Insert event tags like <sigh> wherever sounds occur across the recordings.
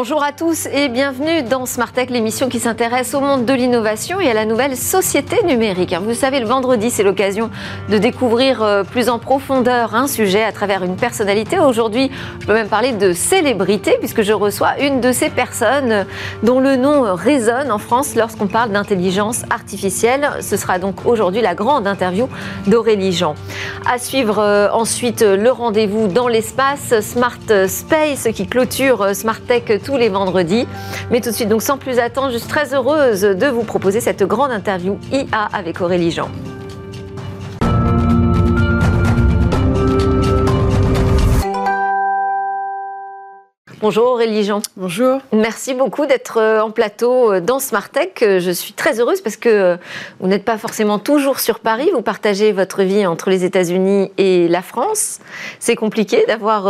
Bonjour à tous et bienvenue dans Smart Tech, l'émission qui s'intéresse au monde de l'innovation et à la nouvelle société numérique. Vous savez, le vendredi, c'est l'occasion de découvrir euh, plus en profondeur un sujet à travers une personnalité. Aujourd'hui, je peux même parler de célébrité puisque je reçois une de ces personnes dont le nom résonne en France lorsqu'on parle d'intelligence artificielle. Ce sera donc aujourd'hui la grande interview d'Aurélie Jean. À suivre euh, ensuite le rendez-vous dans l'espace Smart Space qui clôture euh, Smart Tech tous les vendredis. Mais tout de suite, donc sans plus attendre, je suis très heureuse de vous proposer cette grande interview IA avec Aurélie Jean. Bonjour Aurélie Jean. Bonjour. Merci beaucoup d'être euh, en plateau euh, dans Smart Tech. Euh, je suis très heureuse parce que vous n'êtes pas forcément toujours sur Paris. Vous partagez votre vie entre les États-Unis et la France. C'est compliqué d'avoir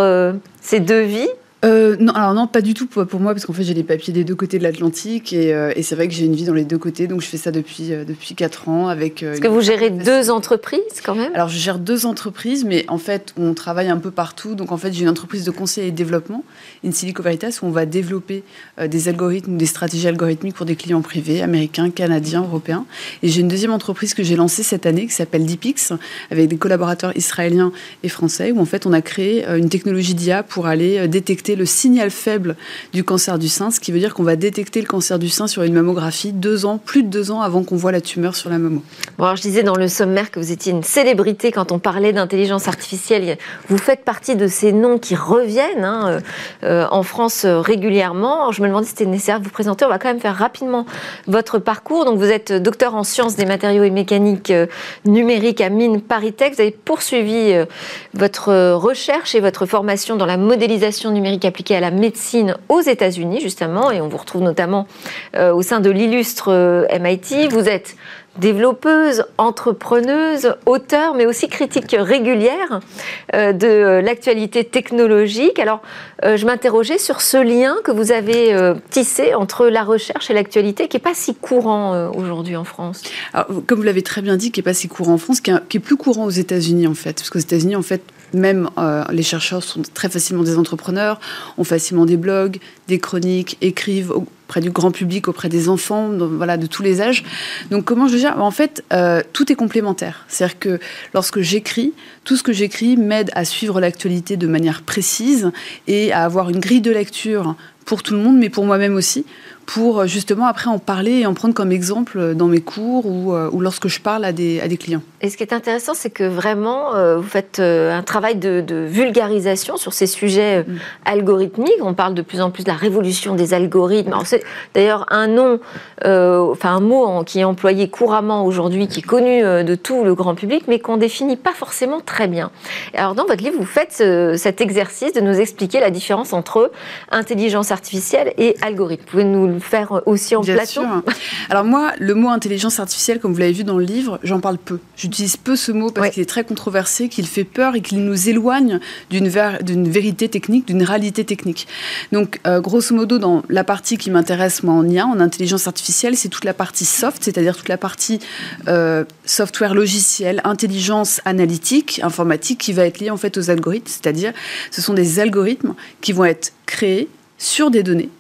ces deux vies euh, non, alors non, pas du tout pour, moi, parce qu'en fait j'ai les papiers des deux côtés de l'Atlantique et, euh, et c'est vrai que j'ai une vie dans les deux côtés, donc je fais ça depuis euh, depuis quatre ans avec. Est-ce que vous gérez deux entreprises quand même? Alors je gère deux entreprises, mais en fait on travaille un peu partout. Donc en fait j'ai une entreprise de conseil et de développement, In Silico Veritas, où on va développer des algorithmes, des stratégies algorithmiques pour des clients privés, américains, canadiens, européens. Et j'ai une deuxième entreprise que j'ai lancée cette année qui s'appelle Deepix, avec des collaborateurs israéliens et français, où en fait on a créé une technologie d'IA pour aller détecter le signal faible du cancer du sein, ce qui veut dire qu'on va détecter le cancer du sein sur une mammographie deux ans, plus de deux ans avant qu'on voit la tumeur sur la mammo. Bon, je disais dans le sommaire que vous étiez une célébrité quand on parlait d'intelligence artificielle. Vous faites partie de ces noms qui reviennent hein, euh, euh, en France euh, régulièrement. je me demandais si c'était nécessaire de vous présenter. On va quand même faire rapidement votre parcours. Donc vous êtes docteur en sciences des matériaux et mécaniques numériques à Mines Paris-Tech. Vous avez poursuivi votre recherche et votre formation dans la modélisation numérique appliquée à la médecine aux États-Unis, justement, et on vous retrouve notamment euh, au sein de l'illustre euh, MIT. Vous êtes développeuse, entrepreneuse, auteur, mais aussi critique régulière euh, de l'actualité technologique. Alors, je m'interrogeais sur ce lien que vous avez tissé entre la recherche et l'actualité, qui n'est pas si courant aujourd'hui en France. comme vous l'avez très bien dit, qui n'est pas si courant en France, qui est, qui est plus courant aux États-Unis, en fait. Parce qu'aux États-Unis, en fait, même euh, les chercheurs sont très facilement des entrepreneurs, ont facilement des blogs, des chroniques, écrivent auprès du grand public, auprès des enfants, voilà, de tous les âges. Donc comment je veux dire En fait, euh, tout est complémentaire. C'est-à-dire que lorsque j'écris, tout ce que j'écris m'aide à suivre l'actualité de manière précise et à avoir une grille de lecture pour tout le monde, mais pour moi-même aussi, pour euh, justement après en parler et en prendre comme exemple dans mes cours ou, euh, ou lorsque je parle à des, à des, clients. Et ce qui est intéressant, c'est que vraiment, euh, vous faites un travail de, vulgarisation sur ces sujets mm. algorithmiques. On parle de plus en plus de la révolution des algorithmes. C'est d'ailleurs un nom, enfin un mot qui est employé couramment aujourd'hui, qui est connu de tout le grand public, mais qu'on définit pas forcément très bien. Alors dans votre livre, vous faites cet exercice de nous expliquer la différence entre intelligence artificielle et algorithme. Vous pouvez nous faire aussi en Bien Sûr. Alors moi, le mot intelligence artificielle, comme vous l'avez vu dans le livre, j'en parle peu. J'utilise peu ce mot parce qu'il est très controversé, qu'il fait peur et qu'il nous éloigne d'une vérité technique, d'une réalité technique. Donc, euh, grosso modo, dans la partie qui m'intéresse, moi, en IA, en intelligence artificielle, c'est toute la partie soft, c'est-à-dire toute la partie euh, software logiciel, intelligence analytique, informatique, qui va être liée en fait aux algorithmes, c'est-à-dire ce sont des algorithmes qui vont être créés sur des données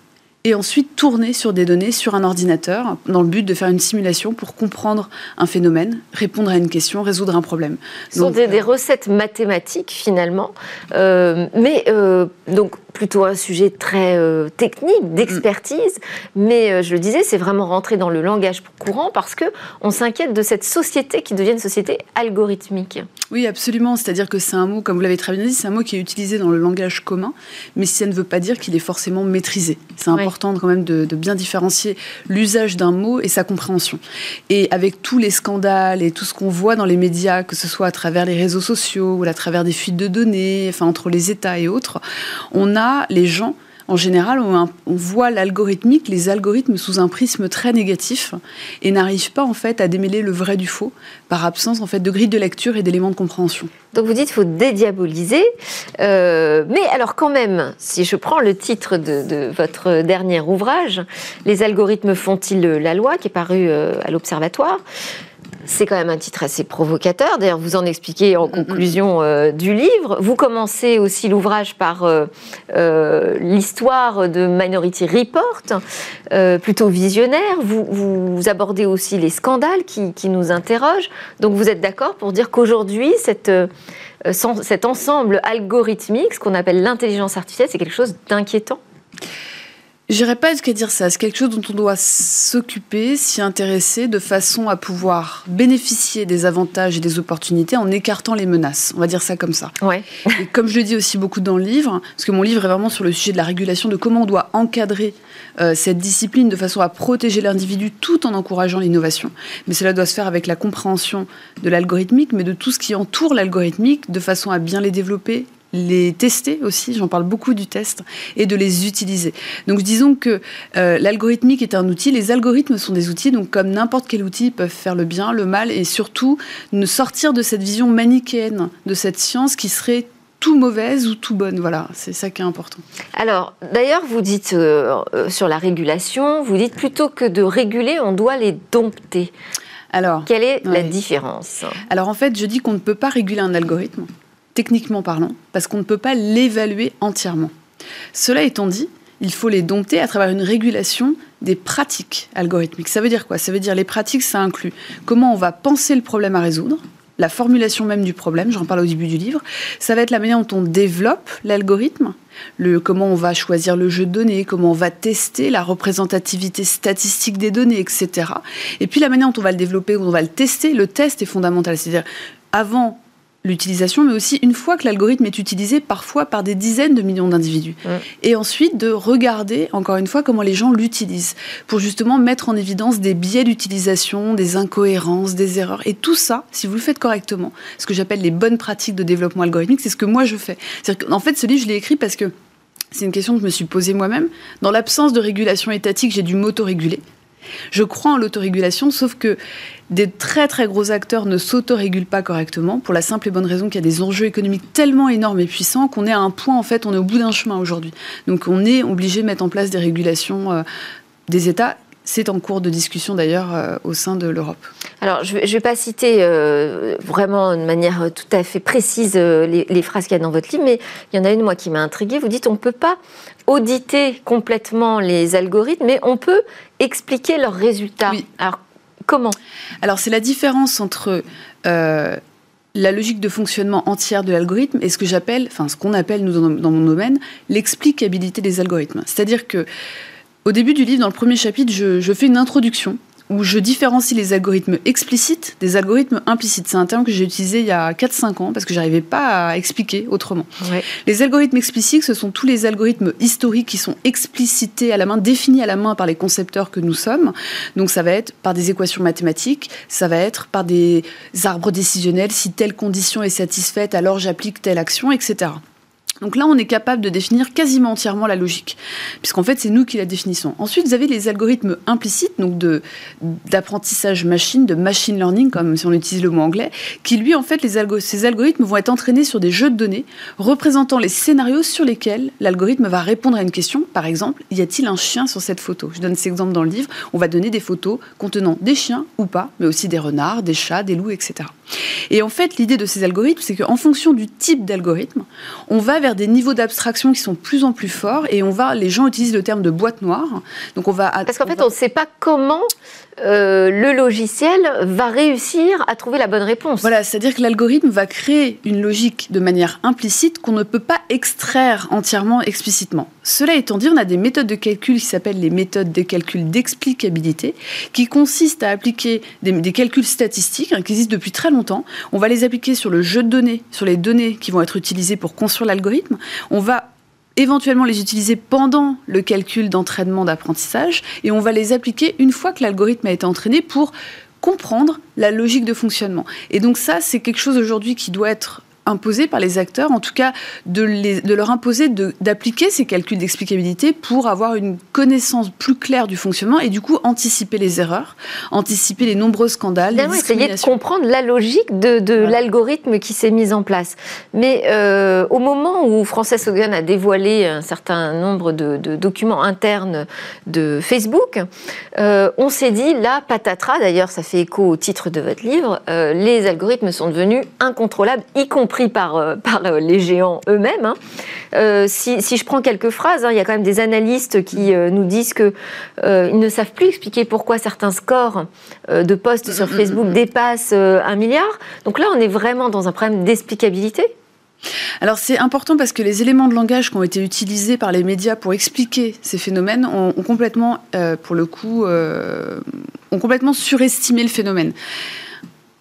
et ensuite tourner sur des données sur un ordinateur dans le but de faire une simulation pour comprendre un phénomène, répondre à une question, résoudre un problème. Ce sont des, euh, recettes mathématiques finalement, euh, mais euh, donc plutôt un sujet très technique, d'expertise, mais je le disais, c'est vraiment rentrer dans le langage courant parce que on s'inquiète de cette société qui devient une société algorithmique. Oui, absolument. C'est-à-dire que c'est un mot, comme vous l'avez très bien dit, c'est un mot qui est utilisé dans le langage commun, mais ça ne veut pas dire qu'il est forcément maîtrisé. C'est important quand même de, bien différencier l'usage d'un mot et sa compréhension. Et avec tous les scandales et tout ce qu'on voit dans les médias, que ce soit à travers les réseaux sociaux ou à travers des fuites de données, enfin entre les États et autres, on a les gens en général, on, voit l'algorithmique, les algorithmes sous un prisme très négatif et n'arrivent pas en fait à démêler le vrai du faux par absence en fait de grille de lecture et d'éléments de compréhension. Donc vous dites faut dédiaboliser, euh, mais alors quand même, si je prends le titre de, votre dernier ouvrage, Les algorithmes font-ils la loi, qui est paru euh, à l'Observatoire, c'est quand même un titre assez provocateur. D'ailleurs, vous en expliquez en conclusion euh, du livre. Vous commencez aussi l'ouvrage par euh, euh, l'histoire de Minority Report, plutôt visionnaire. Vous, abordez aussi les scandales qui, nous interrogent. Donc, vous êtes d'accord pour dire qu'aujourd'hui, cet ensemble algorithmique, ce qu'on appelle l'intelligence artificielle, c'est quelque chose d'inquiétant? J'irais pas jusqu'à dire ça. C'est quelque chose dont on doit s'occuper, s'y intéresser, de façon à pouvoir bénéficier des avantages et des opportunités en écartant les menaces. On va dire ça comme ça. Ouais. et comme je le dis aussi beaucoup dans le livre, parce que mon livre est vraiment sur le sujet de la régulation, de comment on doit encadrer euh, cette discipline de façon à protéger l'individu tout en encourageant l'innovation. Mais cela doit se faire avec la compréhension de l'algorithmique, mais de tout ce qui entoure l'algorithmique, de façon à bien les développer, les tester aussi, j'en parle beaucoup du test, et de les utiliser. Donc disons que euh, l'algorithmique est un outil, les algorithmes sont des outils, donc comme n'importe quel outil, ils peuvent faire le bien, le mal, et surtout ne sortir de cette vision manichéenne de cette science qui serait tout mauvaise ou tout bonne. Voilà, c'est ça qui est important. Alors, d'ailleurs, vous dites euh, euh, sur la régulation, vous dites plutôt que de réguler, on doit les dompter. Alors, quelle est la différence? Alors, en fait, je dis qu'on ne peut pas réguler un algorithme techniquement parlant, parce qu'on ne peut pas l'évaluer entièrement. Cela étant dit, il faut les dompter à travers une régulation des pratiques algorithmiques. Ça veut dire quoi? Ça veut dire les pratiques, ça inclut comment on va penser le problème à résoudre, la formulation même du problème, j'en parle au début du livre. Ça va être la manière dont on développe l'algorithme, le, comment on va choisir le jeu de données, comment on va tester la représentativité statistique des données, etc. Et puis la manière dont on va le développer, où on va le tester, le test est fondamental. C'est-à-dire, avant l'utilisation, mais aussi une fois que l'algorithme est utilisé, parfois par des dizaines de millions d'individus. Et ensuite de regarder, encore une fois, comment les gens l'utilisent, pour justement mettre en évidence des biais d'utilisation, des incohérences, des erreurs. Et tout ça, si vous le faites correctement, ce que j'appelle les bonnes pratiques de développement algorithmique, c'est ce que moi je fais. En fait, ce livre, je l'ai écrit parce que c'est une question que je me suis posée moi-même. Dans l'absence de régulation étatique, j'ai dû m'autoréguler. Je crois en l'autorégulation, sauf que des très très gros acteurs ne s'autorégulent pas correctement pour la simple et bonne raison qu'il y a des enjeux économiques tellement énormes et puissants qu'on est à un point, en fait, on est au bout d'un chemin aujourd'hui. Donc on est obligé de mettre en place des régulations euh, des États. C'est en cours de discussion d'ailleurs euh, au sein de l'Europe. Alors, je ne vais pas citer euh, vraiment de manière tout à fait précise les, les, phrases qu'il y a dans votre livre, mais il y en a une, moi, qui m'a intriguée. Vous dites on ne peut pas auditer complètement les algorithmes, mais on peut expliquer leurs résultats. Alors, comment Alors, c'est la différence entre euh, la logique de fonctionnement entière de l'algorithme et ce que j'appelle, enfin, ce qu'on appelle, nous, dans, mon domaine, l'explicabilité des algorithmes. C'est-à-dire que, au début du livre, dans le premier chapitre, je fais une introduction où je différencie les algorithmes explicites des algorithmes implicites. C'est un terme que j'ai utilisé il y a 4-5 ans parce que j'arrivais pas à expliquer autrement. Les algorithmes explicites, ce sont tous les algorithmes historiques qui sont explicités à la main, définis à la main par les concepteurs que nous sommes. Donc ça va être par des équations mathématiques, ça va être par des arbres décisionnels. Si telle condition est satisfaite, alors j'applique telle action, etc. Donc là, on est capable de définir quasiment entièrement la logique, puisqu'en fait, c'est nous qui la définissons. Ensuite, vous avez les algorithmes implicites, donc d'apprentissage machine, de machine learning, comme si on utilise le mot anglais, qui lui, en fait, les ces algorithmes vont être entraînés sur des jeux de données représentant les scénarios sur lesquels l'algorithme va répondre à une question. Par exemple, y a-t-il un chien sur cette photo? Je donne cet exemple dans le livre. On va donner des photos contenant des chiens ou pas, mais aussi des renards, des chats, des loups, etc. Et en fait, l'idée de ces algorithmes, c'est qu'en fonction du type d'algorithme, on va vers des niveaux d'abstraction qui sont de plus en plus forts et on va, les gens utilisent le terme de boîte noire. Donc on va. Parce qu'en fait, on ne sait pas comment euh, le logiciel va réussir à trouver la bonne réponse. Voilà, c'est-à-dire que l'algorithme va créer une logique de manière implicite qu'on ne peut pas extraire entièrement explicitement. Cela étant dit, on a des méthodes de calcul qui s'appellent les méthodes de calcul d'explicabilité, qui consistent à appliquer des, calculs statistiques hein, qui existent depuis très longtemps. On va les appliquer sur le jeu de données, sur les données qui vont être utilisées pour construire l'algorithme. On va éventuellement les utiliser pendant le calcul d'entraînement d'apprentissage et on va les appliquer une fois que l'algorithme a été entraîné pour comprendre la logique de fonctionnement. Et donc ça, c'est quelque chose aujourd'hui qui doit être imposée par les acteurs, en tout cas de, les, de leur imposer d'appliquer ces calculs d'explicabilité pour avoir une connaissance plus claire du fonctionnement et du coup anticiper les erreurs, anticiper les nombreux scandales. Les essayer de comprendre la logique de, de l'algorithme qui s'est mis en place. Mais euh, au moment où Frances Hogan a dévoilé un certain nombre de, de documents internes de Facebook, euh, on s'est dit là, patatras, d'ailleurs ça fait écho au titre de votre livre, euh, les algorithmes sont devenus incontrôlables, y compris par, euh, par les géants eux-mêmes. Hein. Si, si, je prends quelques phrases, hein, il y a quand même des analystes qui nous disent qu'ils ne savent plus expliquer pourquoi certains scores de posts sur Facebook dépassent un milliard. Donc là, on est vraiment dans un problème d'explicabilité alors c'est important parce que les éléments de langage qui ont été utilisés par les médias pour expliquer ces phénomènes ont, complètement, euh, pour le coup, euh, ont complètement surestimé le phénomène.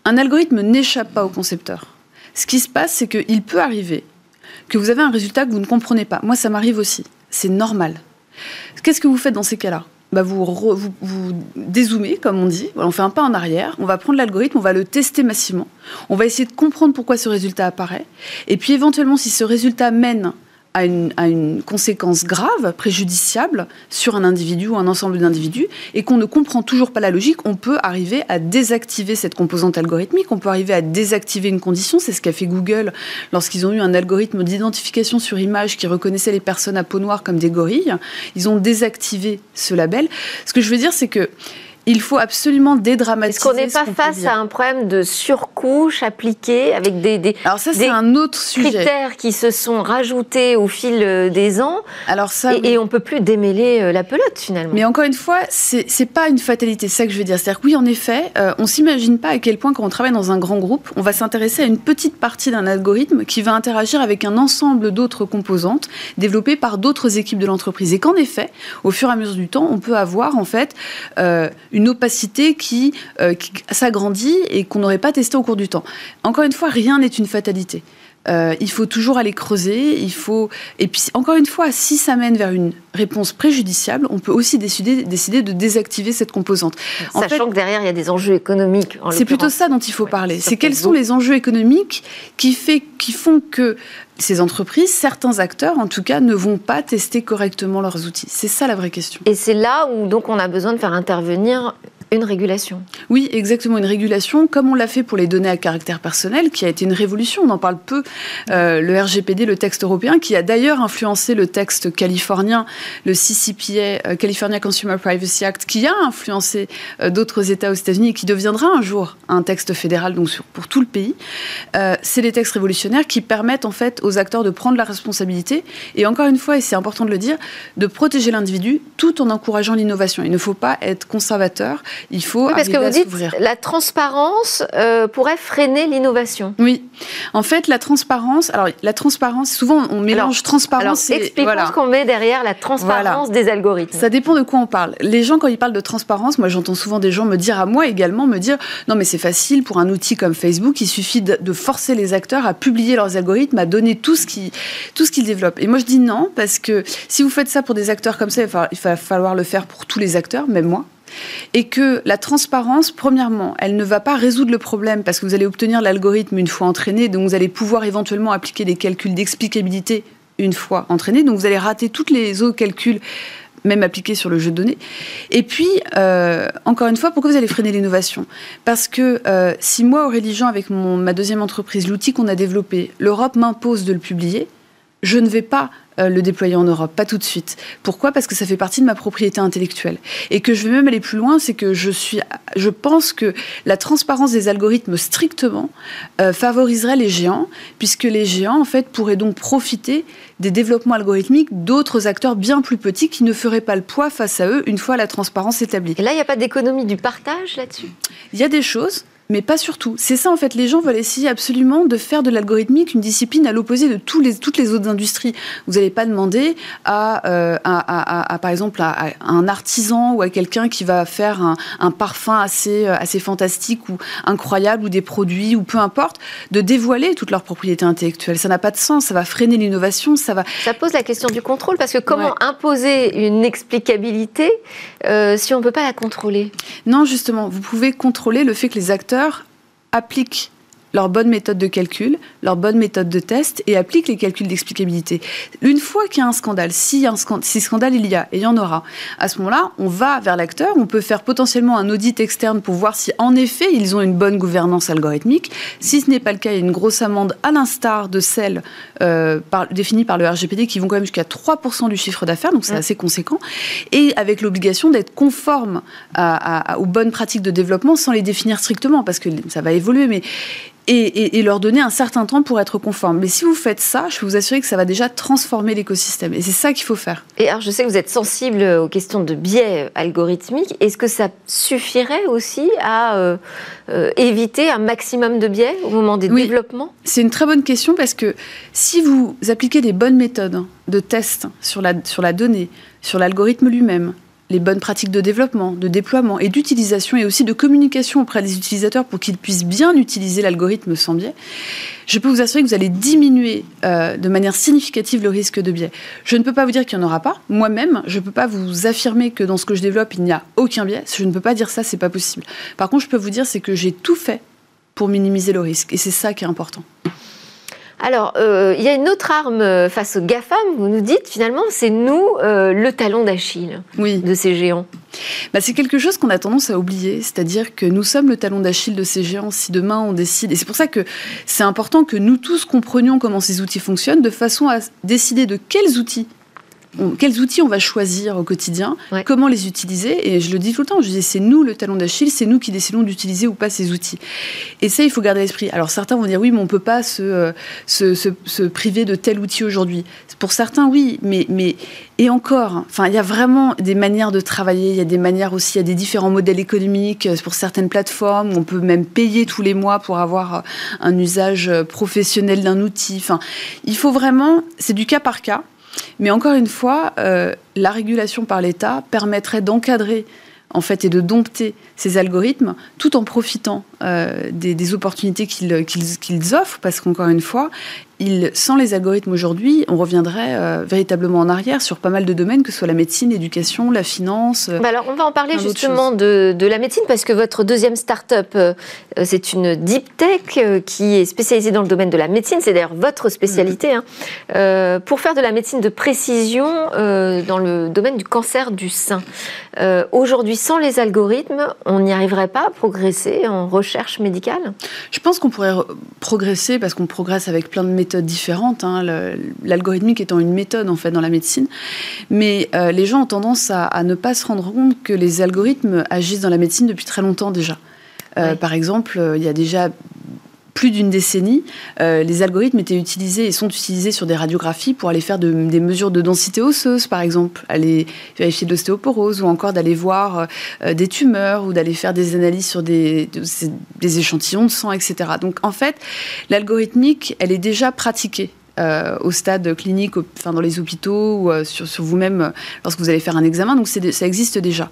Un algorithme n'échappe pas au concepteur. Ce qui se passe, c'est qu'il peut arriver que vous avez un résultat que vous ne comprenez pas. Moi, ça m'arrive aussi. C'est normal. Qu'est-ce que vous faites dans ces cas-là? Bah vous, vous, vous, dézoomez, comme on dit, on fait un pas en arrière, on va prendre l'algorithme, on va le tester massivement, on va essayer de comprendre pourquoi ce résultat apparaît, et puis éventuellement, si ce résultat mène à une, conséquence grave, préjudiciable sur un individu ou un ensemble d'individus, et qu'on ne comprend toujours pas la logique, on peut arriver à désactiver cette composante algorithmique, on peut arriver à désactiver une condition. C'est ce qu'a fait Google lorsqu'ils ont eu un algorithme d'identification sur image qui reconnaissait les personnes à peau noire comme des gorilles. Ils ont désactivé ce label. Ce que je veux dire, c'est que il faut absolument dédramatiser. Est-ce qu'on n'est pas face à un problème de surcouche appliquée avec des, des, Alors ça, c'est un autre sujet. critères qui se sont rajoutés au fil euh, des ans Alors ça, et, on ne peut plus démêler euh, la pelote finalement. Mais encore une fois, c'est n'est pas une fatalité, c'est ça que je veux dire. C'est-à-dire que oui, en effet, euh, on s'imagine pas à quel point quand on travaille dans un grand groupe, on va s'intéresser à une petite partie d'un algorithme qui va interagir avec un ensemble d'autres composantes développées par d'autres équipes de l'entreprise. Et qu'en effet, au fur et à mesure du temps, on peut avoir en fait une opacité qui, euh, qui s'agrandit et qu'on n'aurait pas testé au cours du temps. Encore une fois, rien n'est une fatalité. Euh, il faut toujours aller creuser. Il faut et puis encore une fois, si ça mène vers une réponse préjudiciable, on peut aussi décider, décider de désactiver cette composante. Sachant que derrière il y a des enjeux économiques. C'est plutôt ça dont il faut parler. C'est quels sont les enjeux économiques qui fait qui font que ces entreprises, certains acteurs en tout cas, ne vont pas tester correctement leurs outils. C'est ça la vraie question. Et c'est là où donc on a besoin de faire intervenir une régulation. Oui, exactement, une régulation, comme on l'a fait pour les données à caractère personnel, qui a été une révolution, on en parle peu, euh, le RGPD, le texte européen, qui a d'ailleurs influencé le texte californien, le CCPA, euh, California Consumer Privacy Act, qui a influencé euh, d'autres États aux États-Unis et qui deviendra un jour un texte fédéral donc pour tout le pays. c'est des textes révolutionnaires qui permettent en fait aux acteurs de prendre la responsabilité et encore une fois, et c'est important de le dire, de protéger l'individu tout en encourageant l'innovation. Il ne faut pas être conservateur il faut oui, parce que vous dites la transparence euh, pourrait freiner l'innovation. Oui, en fait, la transparence. Alors, la transparence, souvent on mélange transparence alors, expliquons ce qu'on met derrière la transparence des algorithmes. Ça dépend de quoi on parle. Les gens, quand ils parlent de transparence, moi j'entends souvent des gens me dire à moi également, me dire non mais c'est facile pour un outil comme Facebook, il suffit de, forcer les acteurs à publier leurs algorithmes, à donner tout ce qui tout ce qu'ils développent. Et moi je dis non parce que si vous faites ça pour des acteurs comme ça, il va falloir le faire pour tous les acteurs, même moi et que la transparence, premièrement, elle ne va pas résoudre le problème parce que vous allez obtenir l'algorithme une fois entraîné, donc vous allez pouvoir éventuellement appliquer des calculs d'explicabilité une fois entraîné, donc vous allez rater tous les autres calculs même appliqués sur le jeu de données. Et puis, euh, encore une fois, pourquoi vous allez freiner l'innovation? Parce que euh, si moi, Aurélie Jean, avec ma deuxième entreprise, l'outil qu'on a développé, l'Europe m'impose de le publier, je ne vais pas euh, le déployer en Europe, pas tout de suite. Pourquoi? Parce que ça fait partie de ma propriété intellectuelle. Et que je vais même aller plus loin, c'est que je, suis, je pense que la transparence des algorithmes strictement euh, favoriserait les géants, puisque les géants, en fait, pourraient donc profiter des développements algorithmiques d'autres acteurs bien plus petits qui ne feraient pas le poids face à eux une fois la transparence établie. Et là, il n'y a pas d'économie du partage là-dessus? Il y a des choses mais pas surtout. C'est ça, en fait, les gens veulent essayer absolument de faire de l'algorithmique une discipline à l'opposé de tous les, toutes les autres industries. Vous n'allez pas demander à, euh, à, par exemple, à, un artisan ou à quelqu'un qui va faire un, parfum assez, euh, assez fantastique ou incroyable ou des produits ou peu importe, de dévoiler toutes leurs propriétés intellectuelles. Ça n'a pas de sens, ça va freiner l'innovation, ça va... Ça pose la question du contrôle, parce que comment imposer une explicabilité euh, si on ne peut pas la contrôler? Non, justement, vous pouvez contrôler le fait que les acteurs appliquent leur bonne méthode de calcul, leur bonne méthode de test et appliquent les calculs d'explicabilité. Une fois qu'il y a un scandale, si, un scandale, si scandale il y a, et il y en aura, à ce moment-là, on va vers l'acteur, on peut faire potentiellement un audit externe pour voir si en effet ils ont une bonne gouvernance algorithmique. Si ce n'est pas le cas, il y a une grosse amende à l'instar de celle euh, définie par le RGPD qui vont quand même jusqu'à 3% du chiffre d'affaires, donc c'est assez conséquent, et avec l'obligation d'être conforme aux bonnes pratiques de développement sans les définir strictement, parce que ça va évoluer, mais et, leur donner un certain temps pour être conforme. Mais si vous faites ça, je peux vous assurer que ça va déjà transformer l'écosystème. Et c'est ça qu'il faut faire. Et alors, je sais que vous êtes sensible aux questions de biais algorithmiques. Est-ce que ça suffirait aussi à euh, euh, éviter un maximum de biais au moment des développements? C'est une très bonne question parce que si vous appliquez les bonnes méthodes de test sur la, sur la donnée, sur l'algorithme lui-même, les bonnes pratiques de développement, de déploiement et d'utilisation et aussi de communication auprès des utilisateurs pour qu'ils puissent bien utiliser l'algorithme sans biais, je peux vous assurer que vous allez diminuer euh, de manière significative le risque de biais. Je ne peux pas vous dire qu'il n'y en aura pas. Moi-même, je ne peux pas vous affirmer que dans ce que je développe, il n'y a aucun biais. Je ne peux pas dire ça, c'est pas possible. Par contre, je peux vous dire, c'est que j'ai tout fait pour minimiser le risque. Et c'est ça qui est important. Alors, euh, il y a une autre arme euh, face aux GAFAM, vous nous dites finalement, c'est nous euh, le talon d'Achille de ces géants. Bah, c'est quelque chose qu'on a tendance à oublier, c'est-à-dire que nous sommes le talon d'Achille de ces géants si demain on décide. Et c'est pour ça que c'est important que nous tous comprenions comment ces outils fonctionnent, de façon à décider de quels outils quels outils on va choisir au quotidien, comment les utiliser. Et je le dis tout le temps, je dis c'est nous le talon d'Achille, c'est nous qui décidons d'utiliser ou pas ces outils. Et ça, il faut garder à l'esprit. Alors certains vont dire oui, mais on ne peut pas euh, se, se, se, priver de tel outil aujourd'hui. Pour certains, oui, mais, mais et encore, enfin, il y a vraiment des manières de travailler, il y a des manières aussi, il y a des différents modèles économiques euh, pour certaines plateformes, on peut même payer tous les mois pour avoir euh, un usage professionnel d'un outil. Enfin, il faut vraiment, c'est du cas par cas. Mais encore une fois, euh, la régulation par l'État permettrait d'encadrer en fait et de dompter ces algorithmes tout en profitant euh, des, opportunités qu'ils offrent parce qu'encore une fois, sans les algorithmes aujourd'hui, on reviendrait euh, véritablement en arrière sur pas mal de domaines, que ce soit la médecine, l'éducation, la finance. Bah alors, on va en parler justement de, la médecine parce que votre deuxième start-up, euh, c'est une deep tech euh, qui est spécialisée dans le domaine de la médecine. C'est d'ailleurs votre spécialité. Hein. pour faire de la médecine de précision dans le domaine du cancer du sein. aujourd'hui, sans les algorithmes, on n'y arriverait pas à progresser en recherche médicale Je pense qu'on pourrait progresser parce qu'on progresse avec plein de méthodes différentes, hein, l'algorithmique étant une méthode en fait dans la médecine. Mais euh, les gens ont tendance à, ne pas se rendre compte que les algorithmes agissent dans la médecine depuis très longtemps déjà. Euh, par exemple, euh, il y a déjà plus d'une décennie, les algorithmes étaient utilisés et sont utilisés sur des radiographies pour aller faire des mesures de densité osseuse, par exemple, aller vérifier de l'ostéoporose ou encore d'aller voir des tumeurs ou d'aller faire des analyses sur des, échantillons de sang, etc. Donc en fait, l'algorithmique, elle est déjà pratiquée. au stade clinique, enfin dans les hôpitaux ou sur vous-même lorsque vous allez faire un examen. Donc ça existe déjà.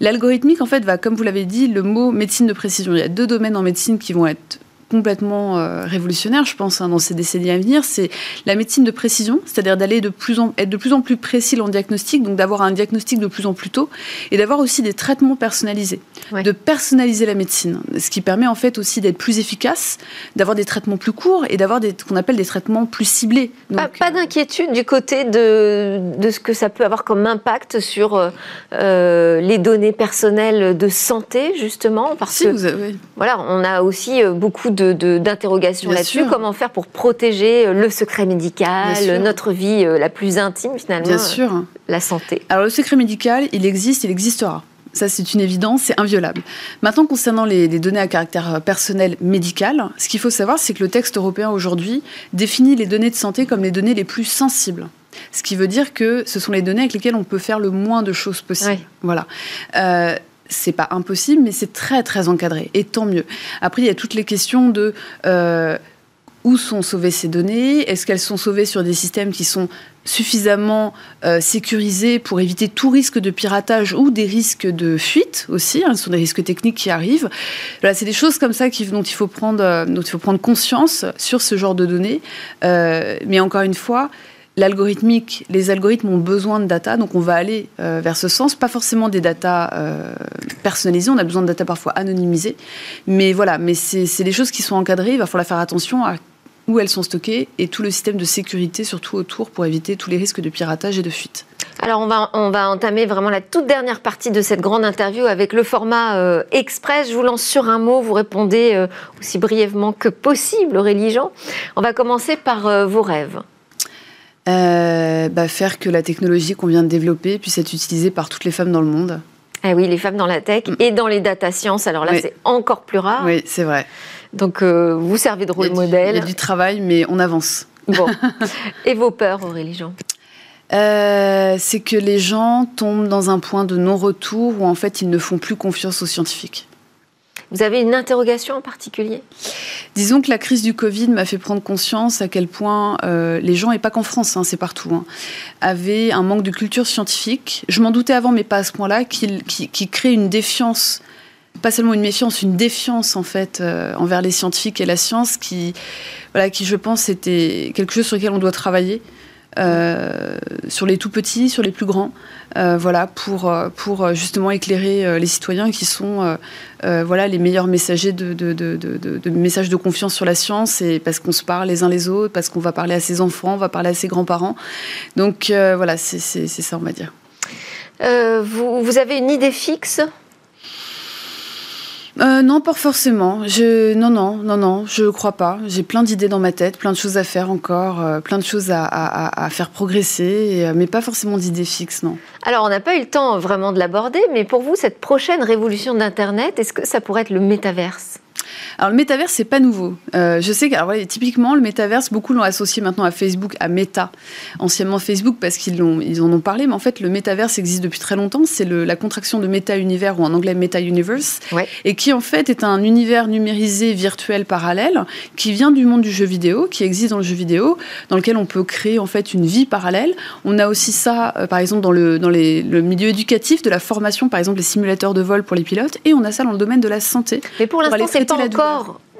L'algorithmique, en fait, va, comme vous l'avez dit, le mot médecine de précision. Il y a deux domaines en médecine qui vont être complètement euh, révolutionnaire, je pense, hein, dans ces décennies à venir, c'est la médecine de précision, c'est-à-dire d'aller de plus en être de plus en plus précis le diagnostic, donc d'avoir un diagnostic de plus en plus tôt, et d'avoir aussi des traitements personnalisés, de personnaliser la médecine, ce qui permet en fait aussi d'être plus efficace, d'avoir des traitements plus courts et d'avoir ce qu'on appelle des traitements plus ciblés. pas, euh, d'inquiétude du côté de, de, ce que ça peut avoir comme impact sur euh, les données personnelles de santé, justement, parce que vous avez... voilà, on a aussi beaucoup d'interrogations là-dessus. Comment faire pour protéger euh, le secret médical, notre vie euh, la plus intime finalement, Bien sûr. Euh, la santé Alors le secret médical, il existe, il existera. Ça, c'est une évidence, c'est inviolable. Maintenant, concernant les, données à caractère personnel médical, ce qu'il faut savoir, c'est que le texte européen aujourd'hui définit les données de santé comme les données les plus sensibles. Ce qui veut dire que ce sont les données avec lesquelles on peut faire le moins de choses possible. Voilà c'est pas impossible, mais c'est très très encadré, et tant mieux. Après, il y a toutes les questions de euh, où sont sauvées ces données Est-ce qu'elles sont sauvées sur des systèmes qui sont suffisamment euh, sécurisés pour éviter tout risque de piratage ou des risques de fuite aussi hein, Ce sont des risques techniques qui arrivent. Voilà, c'est des choses comme ça dont, il faut prendre, euh, dont il faut prendre conscience sur ce genre de données. mais encore une fois, l'algorithmique, les algorithmes ont besoin de data, donc on va aller euh, vers ce sens. Pas forcément des data euh, personnalisées, on a besoin de data parfois anonymisées, mais voilà, mais c'est des choses qui sont encadrées. Il va falloir faire attention à où elles sont stockées et tout le système de sécurité surtout autour pour éviter tous les risques de piratage et de fuite. Alors on va, on va entamer vraiment la toute dernière partie de cette grande interview avec le format euh, express. Je vous lance sur un mot, vous répondez aussi brièvement que possible, Aurélie Jean. On va commencer par vos rêves. Euh, bah, faire que la technologie qu'on vient de développer puisse être utilisée par toutes les femmes dans le monde. Ah oui, les femmes dans la tech mm. et dans les data sciences. Alors là, c'est encore plus rare. Oui, c'est vrai. Donc, euh, vous servez de rôle modèle. Il y a du travail, mais on avance. Bon. <laughs> et vos peurs, Aurélie Jean? Euh, C'est que les gens tombent dans un point de non-retour où en fait ils ne font plus confiance aux scientifiques. Vous avez une interrogation en particulier? Disons que la crise du Covid m'a fait prendre conscience à quel point euh, les gens, et pas qu'en France, hein, c'est partout, hein, avaient un manque de culture scientifique. Je m'en doutais avant, mais pas à ce point-là, qui, crée une défiance pas seulement une méfiance, une défiance en fait euh, envers les scientifiques et la science qui, voilà, qui je pense était quelque chose sur lequel on doit travailler. Euh, sur les tout petits, sur les plus grands, euh, voilà, pour, euh, pour justement éclairer les citoyens qui sont voilà, les meilleurs messagers de, messages de confiance sur la science, et parce qu'on se parle les uns les autres, parce qu'on va parler à ses enfants, on va parler à ses grands-parents. Donc voilà, c'est ça, on va dire. vous avez une idée fixe? Euh, non, pas forcément. Non, non, non, non, je crois pas. J'ai plein d'idées dans ma tête, plein de choses à faire encore, euh, plein de choses à, à, faire progresser, euh, mais pas forcément d'idées fixes, non. Alors, on n'a pas eu le temps vraiment de l'aborder, mais pour vous, cette prochaine révolution d'Internet, est-ce que ça pourrait être le métaverse? Alors le métaverse, c'est pas nouveau. Euh, je sais que typiquement le métaverse, beaucoup l'ont associé maintenant à Facebook, à Meta, anciennement Facebook parce qu'ils ils en ont parlé, mais en fait le métaverse existe depuis très longtemps. C'est la contraction de Meta Univers ou en anglais Meta Universe, et qui en fait est un univers numérisé virtuel parallèle qui vient du monde du jeu vidéo, qui existe dans le jeu vidéo, dans lequel on peut créer en fait une vie parallèle. On a aussi ça, euh, par exemple dans le dans les, le milieu éducatif, de la formation, par exemple les simulateurs de vol pour les pilotes, et on a ça dans le domaine de la santé. Mais pour l'instant, c'est pas encore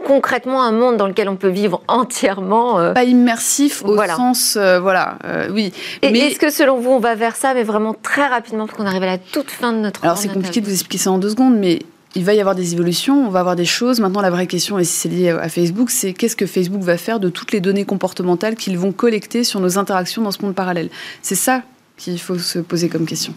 concrètement un monde dans lequel on peut vivre entièrement. Euh, pas immersif au sens, euh, voilà, euh, oui. Et mais est-ce que selon vous, on va vers ça, mais vraiment très rapidement, parce qu'on arrive à la toute fin de notre. Alors c'est compliqué de vous expliquer ça en deux secondes, mais il va y avoir des évolutions, on va avoir des choses. Maintenant, la vraie question, et si c'est lié à Facebook, c'est qu'est-ce que Facebook va faire de toutes les données comportementales qu'ils vont collecter sur nos interactions dans ce monde parallèle? C'est ça qu'il faut se poser comme question.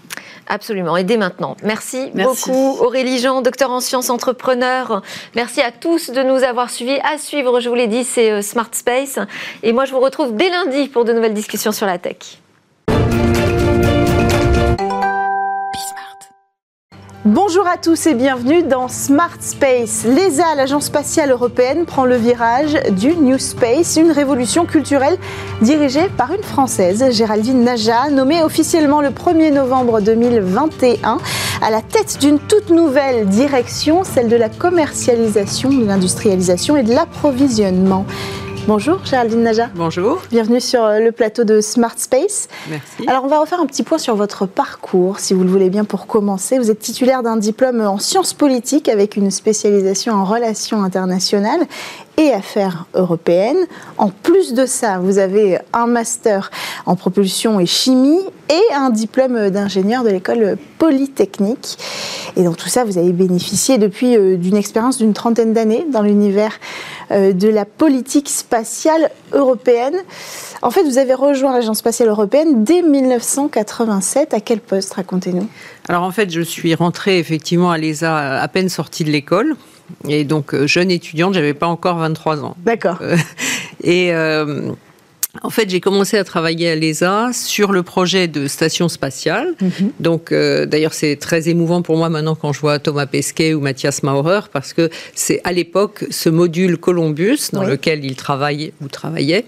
Absolument, et dès maintenant. Merci, beaucoup Aurélie Jean, docteur en sciences, entrepreneur. Merci à tous de nous avoir suivis. À suivre, je vous l'ai dit, c'est euh, Smart Space. Et moi, je vous retrouve dès lundi pour de nouvelles discussions sur la tech. Bonjour à tous et bienvenue dans Smart Space. L'ESA, l'Agence spatiale européenne, prend le virage du New Space, une révolution culturelle dirigée par une Française, Géraldine Naja, nommée officiellement le 1er novembre 2021 à la tête d'une toute nouvelle direction, celle de la commercialisation, de l'industrialisation et de l'approvisionnement. Bonjour Géraldine Naja. Bonjour. Bienvenue sur euh, le plateau de Smart Space. Merci. Alors on va refaire un petit point sur votre parcours, si vous le voulez bien pour commencer. Vous êtes titulaire d'un diplôme en sciences politiques avec une spécialisation en relations internationales et affaires européennes. En plus de ça, vous avez un master en propulsion et chimie et un diplôme d'ingénieur de l'école polytechnique. Et dans tout ça, vous avez bénéficié depuis euh, d'une expérience d'une trentaine d'années dans l'univers euh, de la politique spatiale européenne. En fait, vous avez rejoint l'Agence spatiale européenne dès 1987. À quel poste, racontez-nous? Alors en fait, je suis rentrée effectivement à l'ESA à peine sortie de l'école. Et donc, euh, jeune étudiante, j'avais pas encore 23 ans. D'accord. Euh, <laughs> et euh, en fait, j'ai commencé à travailler à l'ESA sur le projet de station spatiale. Mhm. Donc, d'ailleurs, c'est très émouvant pour moi maintenant quand je vois Thomas Pesquet ou Mathias Maurer, parce que c'est à l'époque ce module Columbus dans lequel ils travaillaient ou travaillaient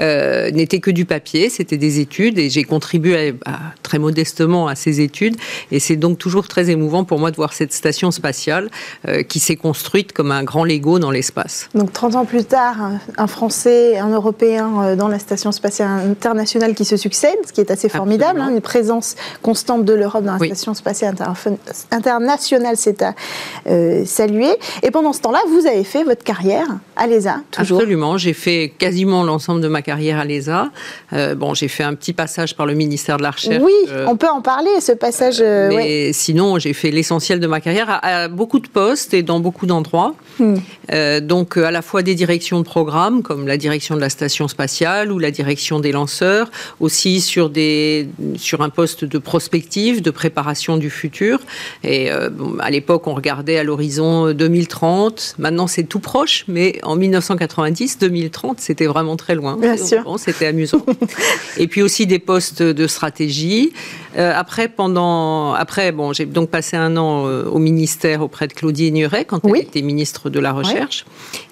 euh, n'était que du papier, c'était des études et j'ai contribué très modestement à ces études. Et c'est donc toujours très émouvant pour moi de voir cette station spatiale euh, qui s'est construite comme un grand Lego dans l'espace. Donc 30 ans plus tard, un Français, un Européen euh, dans la Station spatiale internationale qui se succèdent, ce qui est assez formidable. Hein, une présence constante de l'Europe dans la Station spatiale internationale, c'est à euh, saluer. Et pendant ce temps-là, vous avez fait votre carrière à l'ESA, toujours Absolument. J'ai fait quasiment l'ensemble de ma carrière à l'ESA. Euh, bon, j'ai fait un petit passage par le ministère de la Recherche. Oui, on peut en parler, ce passage. mais sinon, j'ai fait l'essentiel de ma carrière à, beaucoup de postes et dans beaucoup d'endroits. Hmm. donc, à la fois des directions de programme, comme la direction de la station spatiale ou la direction des lanceurs, aussi sur, des, sur un poste de prospective, de préparation du futur. Et euh, à l'époque, on regardait à l'horizon 2030. Maintenant, c'est tout proche, mais en 1990, 2030, c'était vraiment très loin. Bien sûr. c'était amusant. <laughs> et puis aussi des postes de stratégie. Euh, après, pendant, après, bon, j'ai donc passé un an euh, au ministère auprès de Claudie Nuret quand elle était ministre de la Recherche.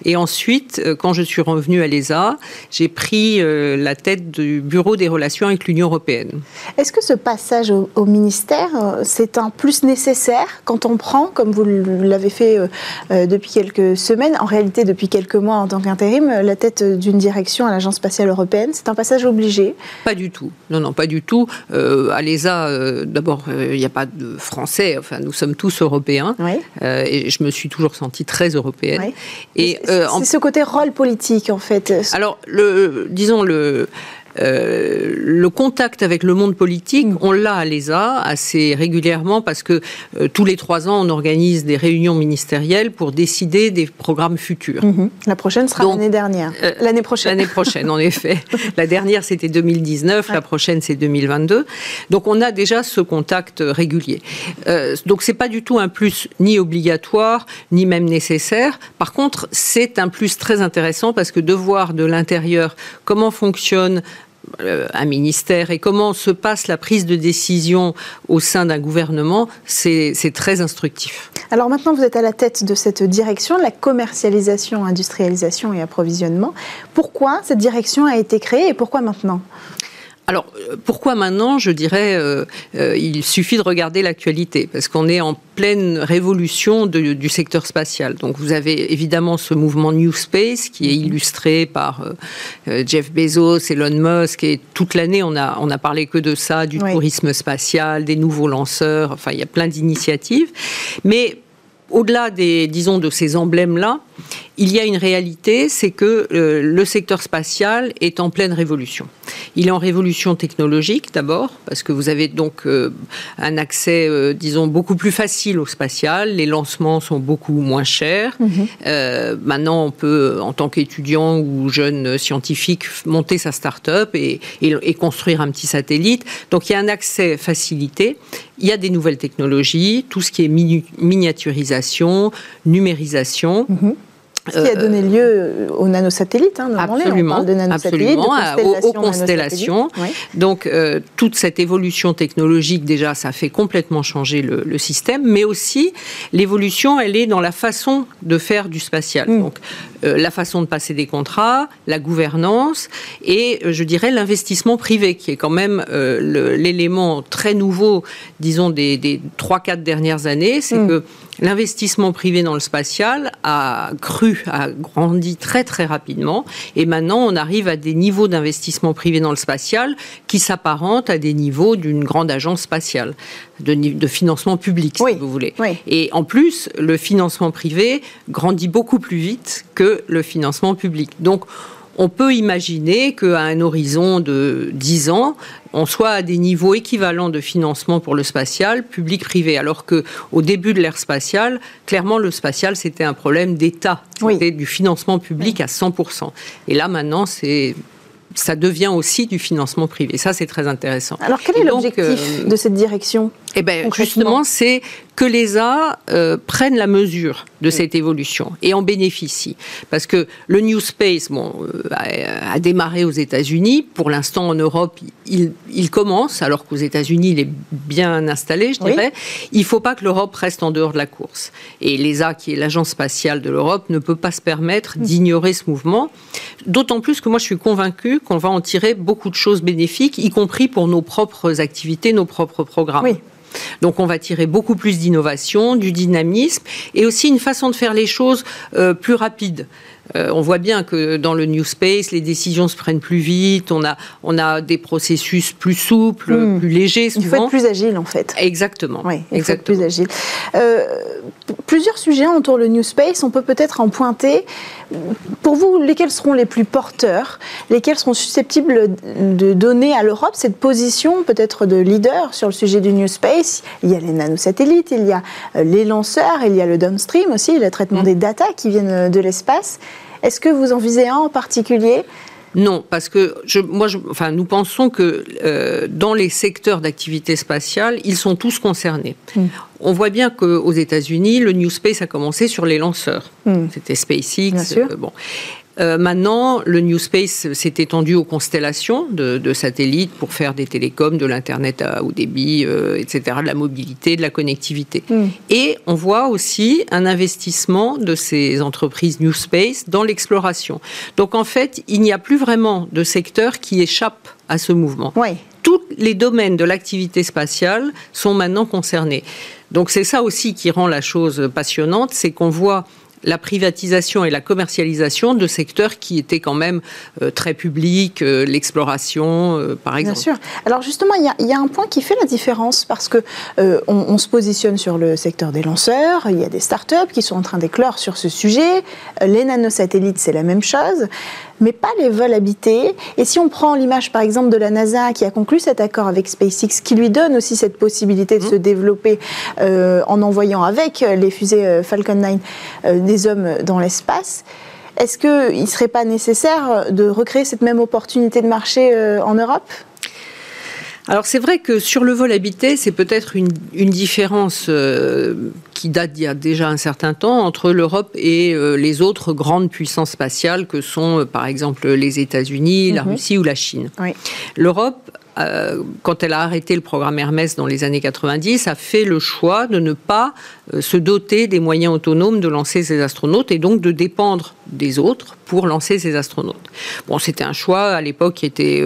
Et ensuite, quand je suis revenue à l'ESA, j'ai pris euh, la tête du bureau des relations avec l'Union européenne. Est-ce que ce passage au, ministère, euh, c'est un plus nécessaire quand on prend, comme vous l'avez fait euh, depuis quelques semaines, en réalité depuis quelques mois en tant qu'intérim, la tête d'une direction à l'Agence spatiale européenne C'est un passage obligé? Pas du tout. Non, non, pas du tout. à l'ESA, d'abord, il n'y a pas de Français. Enfin, nous sommes tous européens. et je me suis toujours sentie très européenne. Et c'est ce côté rôle politique, en fait. Alors, le, disons, le, euh, le contact avec le monde politique, on l'a à l'ESA assez régulièrement parce que euh, tous les trois ans, on organise des réunions ministérielles pour décider des programmes futurs. Mm-hmm. La prochaine sera l'année dernière. Euh, l'année prochaine. L'année prochaine, en effet. <laughs> La dernière, c'était 2019. La prochaine, c'est 2022. Donc, on a déjà ce contact régulier. donc, c'est pas du tout un plus ni obligatoire, ni même nécessaire. Par contre, c'est un plus très intéressant parce que de voir de l'intérieur comment fonctionne un ministère et comment se passe la prise de décision au sein d'un gouvernement, c'est très instructif. Alors maintenant, vous êtes à la tête de cette direction, la commercialisation, industrialisation et approvisionnement. Pourquoi cette direction a été créée et pourquoi maintenant? Alors, euh, pourquoi maintenant Je dirais, euh, euh, il suffit de regarder l'actualité, parce qu'on est en pleine révolution du secteur spatial. Donc, vous avez évidemment ce mouvement New Space qui est illustré par Jeff Bezos, Elon Musk, et toute l'année, on a, on a parlé que de ça, du tourisme spatial, des nouveaux lanceurs, enfin, il y a plein d'initiatives. Mais au-delà des, disons, de ces emblèmes-là, il y a une réalité, c'est que euh, le secteur spatial est en pleine révolution. Il est en révolution technologique d'abord, parce que vous avez donc euh, un accès, euh, disons, beaucoup plus facile au spatial. Les lancements sont beaucoup moins chers. Mhm. maintenant, on peut, en tant qu'étudiant ou jeune scientifique, monter sa start-up et, et, construire un petit satellite. Donc, il y a un accès facilité. Il y a des nouvelles technologies, tout ce qui est miniaturisation, numérisation. Mhm. Ce qui a donné lieu euh, aux nanosatellites, hein, absolument, on parle de nanosatellites, absolument, aux, constellations. Donc, euh, toute cette évolution technologique, déjà, ça fait complètement changer le, système, mais aussi l'évolution, elle est dans la façon de faire du spatial. Mm. Donc, euh, la façon de passer des contrats, la gouvernance et, je dirais, l'investissement privé, qui est quand même l'élément très nouveau, disons, des trois, quatre dernières années, c'est mm. que l'investissement privé dans le spatial a cru, a grandi très très rapidement. Et maintenant, on arrive à des niveaux d'investissement privé dans le spatial qui s'apparentent à des niveaux d'une grande agence spatiale, de, financement public, si vous voulez. Et en plus, le financement privé grandit beaucoup plus vite que le financement public. Donc, on peut imaginer qu'à un horizon de 10 ans, on soit à des niveaux équivalents de financement pour le spatial, public-privé. Alors que au début de l'ère spatiale, clairement, le spatial, c'était un problème d'État. C'était du financement public à 100%. Et là, maintenant, c'est ça devient aussi du financement privé. Ça, c'est très intéressant. Alors, quel est l'objectif euh, de cette direction? Eh bien, justement, c'est que l'ESA euh, prenne la mesure de cette évolution et en bénéficie. Parce que le New Space bon, euh, a, démarré aux États-Unis. Pour l'instant, en Europe, il, il commence, alors qu'aux États-Unis, il est bien installé, je dirais. Il ne faut pas que l'Europe reste en dehors de la course. Et l'ESA, qui est l'agence spatiale de l'Europe, ne peut pas se permettre mm. d'ignorer ce mouvement. D'autant plus que moi, je suis convaincue qu'on va en tirer beaucoup de choses bénéfiques, y compris pour nos propres activités, nos propres programmes. Oui. Donc on va tirer beaucoup plus d'innovation, du dynamisme et aussi une façon de faire les choses euh, plus rapide. Euh, on voit bien que dans le New Space, les décisions se prennent plus vite, on a, on a des processus plus souples, hmm. plus légers. Souvent. Il faut être plus agile en fait. Exactement. Oui, il faut être plus agile. Euh, plusieurs sujets entourent le New Space, on peut peut-être en pointer. Pour vous, lesquels seront les plus porteurs? Lesquels seront susceptibles de donner à l'Europe cette position peut-être de leader sur le sujet du New Space? Il y a les nanosatellites, il y a euh, les lanceurs, il y a le downstream aussi, le traitement mm. des data qui viennent de l'espace. Est-ce que vous en visez un en particulier? Non, parce que je, moi, enfin, nous pensons que euh, dans les secteurs d'activité spatiale, ils sont tous concernés. Mm. On voit bien qu'aux États-Unis, le New Space a commencé sur les lanceurs. Mm. C'était SpaceX. Euh, bon. Euh, maintenant, le New Space s'est étendu aux constellations de, satellites pour faire des télécoms, de l'Internet à haut débit, euh, etc., de la mobilité, de la connectivité. Mm. Et on voit aussi un investissement de ces entreprises New Space dans l'exploration. Donc en fait, il n'y a plus vraiment de secteur qui échappe à ce mouvement. Tous les domaines de l'activité spatiale sont maintenant concernés. Donc c'est ça aussi qui rend la chose passionnante, c'est qu'on voit la privatisation et la commercialisation de secteurs qui étaient quand même euh, très publics, euh, l'exploration, euh, par exemple. Bien sûr. Alors justement, il y, a un point qui fait la différence parce que on, se positionne sur le secteur des lanceurs. Il y a des startups qui sont en train d'éclore sur ce sujet. Les nanosatellites, c'est la même chose mais pas les vols habités. Et si on prend l'image par exemple de la NASA qui a conclu cet accord avec SpaceX, qui lui donne aussi cette possibilité de mmh. se développer en envoyant avec les fusées Falcon 9 euh, des hommes dans l'espace, est-ce qu'il ne serait pas nécessaire de recréer cette même opportunité de marché en Europe? Alors c'est vrai que sur le vol habité, c'est peut-être une, différence euh, qui date d'il y a déjà un certain temps entre l'Europe et euh, les autres grandes puissances spatiales que sont euh, par exemple les États-Unis, la mhm. Russie ou la Chine. L'Europe euh, quand elle a arrêté le programme Hermès dans les années 90, a fait le choix de ne pas euh, se doter des moyens autonomes de lancer ses astronautes et donc de dépendre des autres pour lancer ses astronautes. Bon, c'était un choix à l'époque qui était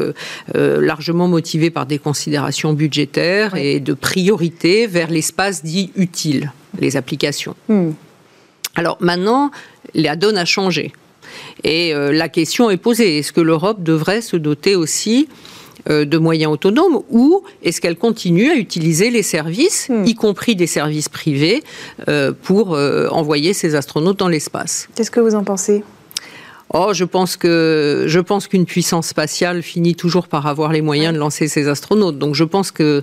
euh, largement motivé par des considérations budgétaires et de priorité vers l'espace dit utile, les applications. Hmm. Alors maintenant, la donne a changé. Et la question est posée, est-ce que l'Europe devrait se doter aussi de moyens autonomes ou est-ce qu'elle continue à utiliser les services, hmm. y compris des services privés, euh, pour euh, envoyer ses astronautes dans l'espace? Qu'est-ce que vous en pensez? Oh, je pense que je pense qu'une puissance spatiale finit toujours par avoir les moyens de lancer ses astronautes. Donc je pense que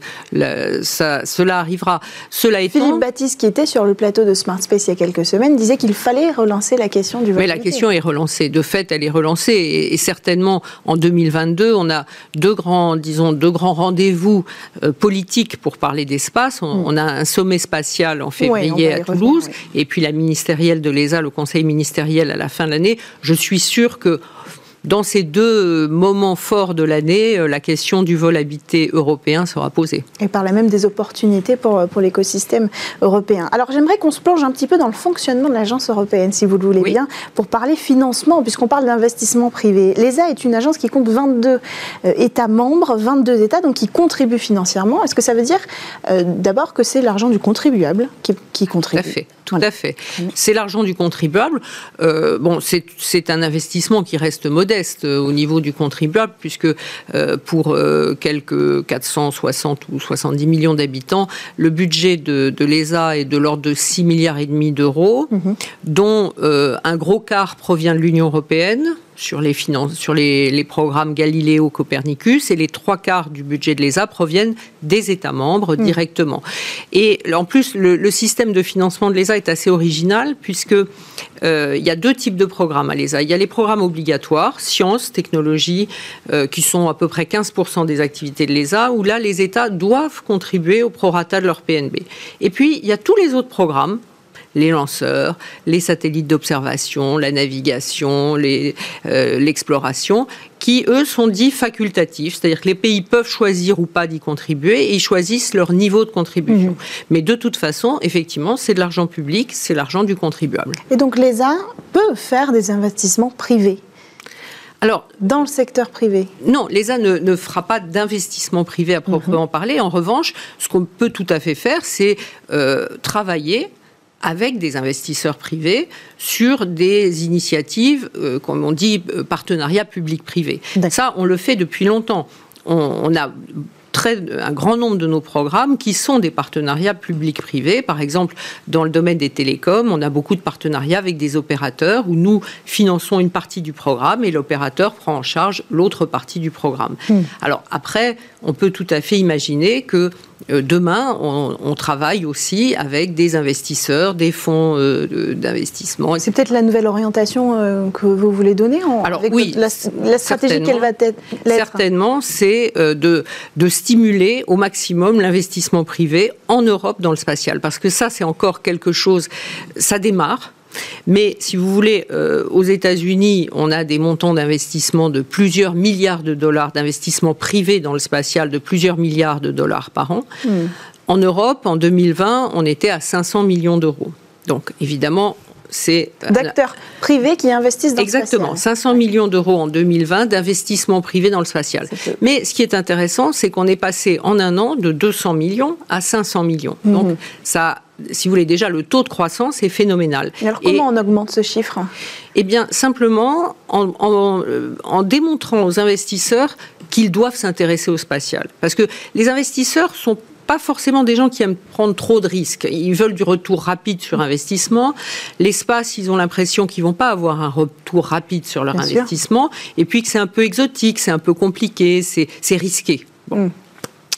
ça, cela arrivera. Cela étant, Philippe Baptiste, qui était sur le plateau de Smart Space il y a quelques semaines, disait qu'il fallait relancer la question du vol. Mais la question est relancée. De fait, elle est relancée et, certainement en 2022, on a deux grands, disons, deux grands rendez-vous euh, politiques pour parler d'espace. On, mm. a un sommet spatial en février à Toulouse et puis la ministérielle de l'ESA, le conseil ministériel à la fin de l'année. Je suis sûr que dans ces deux moments forts de l'année, euh, la question du vol habité européen sera posée. Et par là même des opportunités pour, euh, pour l'écosystème européen. Alors j'aimerais qu'on se plonge un petit peu dans le fonctionnement de l'agence européenne, si vous le voulez bien, pour parler financement, puisqu'on parle d'investissement privé. L'ESA est une agence qui compte 22 euh, États membres, 22 États, donc qui contribuent financièrement. Est-ce que ça veut dire d'abord que c'est l'argent du contribuable qui, qui contribue Tout à fait. Tout à fait. C'est l'argent du contribuable. bon, c'est un investissement qui reste modeste euh, au niveau du contribuable, puisque euh, pour euh, quelques 460 ou 70 millions d'habitants, le budget de, l'ESA est de l'ordre de 6 milliards et demi d'euros, mhm. dont un gros quart provient de l'Union européenne, sur les, finances, sur les, programmes Galileo, Copernicus, et les trois quarts du budget de l'ESA proviennent des États membres hmm. directement. Et en plus, le, système de financement de l'ESA est assez original, puisque euh, il y a deux types de programmes à l'ESA. Il y a les programmes obligatoires, sciences, technologies, euh, qui sont à peu près 15% des activités de l'ESA, où là, les États doivent contribuer au prorata de leur PNB. Et puis, il y a tous les autres programmes les lanceurs, les satellites d'observation, la navigation, euh, l'exploration, qui, eux, sont dits facultatifs, c'est-à-dire que les pays peuvent choisir ou pas d'y contribuer et ils choisissent leur niveau de contribution. Mhm. Mais de toute façon, effectivement, c'est de l'argent public, c'est l'argent du contribuable. Et donc l'ESA peut faire des investissements privés alors, dans le secteur privé? Non, l'ESA ne, fera pas d'investissement privé à proprement mhm. parler. En revanche, ce qu'on peut tout à fait faire, c'est euh, travailler avec des investisseurs privés sur des initiatives, euh, comme on dit, euh, partenariat public-privé. Ça, on le fait depuis longtemps. on a un grand nombre de nos programmes qui sont des partenariats publics-privés. Par exemple, dans le domaine des télécoms, on a beaucoup de partenariats avec des opérateurs où nous finançons une partie du programme et l'opérateur prend en charge l'autre partie du programme. Hmm. Alors après, on peut tout à fait imaginer que demain, on, travaille aussi avec des investisseurs, des fonds euh, d'investissement. C'est peut-être la nouvelle orientation euh, que vous voulez donner en, Alors, oui, la, stratégie qu'elle va être Certainement, c'est de, de stimuler au maximum l'investissement privé en Europe dans le spatial. Parce que ça, c'est encore quelque chose, ça démarre. Mais si vous voulez, euh, aux États-Unis, on a des montants d'investissement de plusieurs milliards de dollars, d'investissement privé dans le spatial de plusieurs milliards de dollars par an. Hmm. En Europe, en 2020, on était à 500 millions d'euros. Donc évidemment, c'est d'acteurs privés qui investissent dans Exactement, le spatial. 500 millions d'euros en 2020 d'investissement privé dans le spatial. Mais ce qui est intéressant, c'est qu'on est passé en un an de 200 millions à 500 millions. Mhm. Donc ça si vous voulez, déjà le taux de croissance est phénoménal. alors comment on augmente ce chiffre? Eh bien, simplement en, en, euh, en démontrant aux investisseurs qu'ils doivent s'intéresser au spatial. Parce que les investisseurs sont pas forcément des gens qui aiment prendre trop de risques. Ils veulent du retour rapide sur investissement. L'espace, ils ont l'impression qu'ils vont pas avoir un retour rapide sur leur investissement. Et puis que c'est un peu exotique, c'est un peu compliqué, c'est risqué. Mm.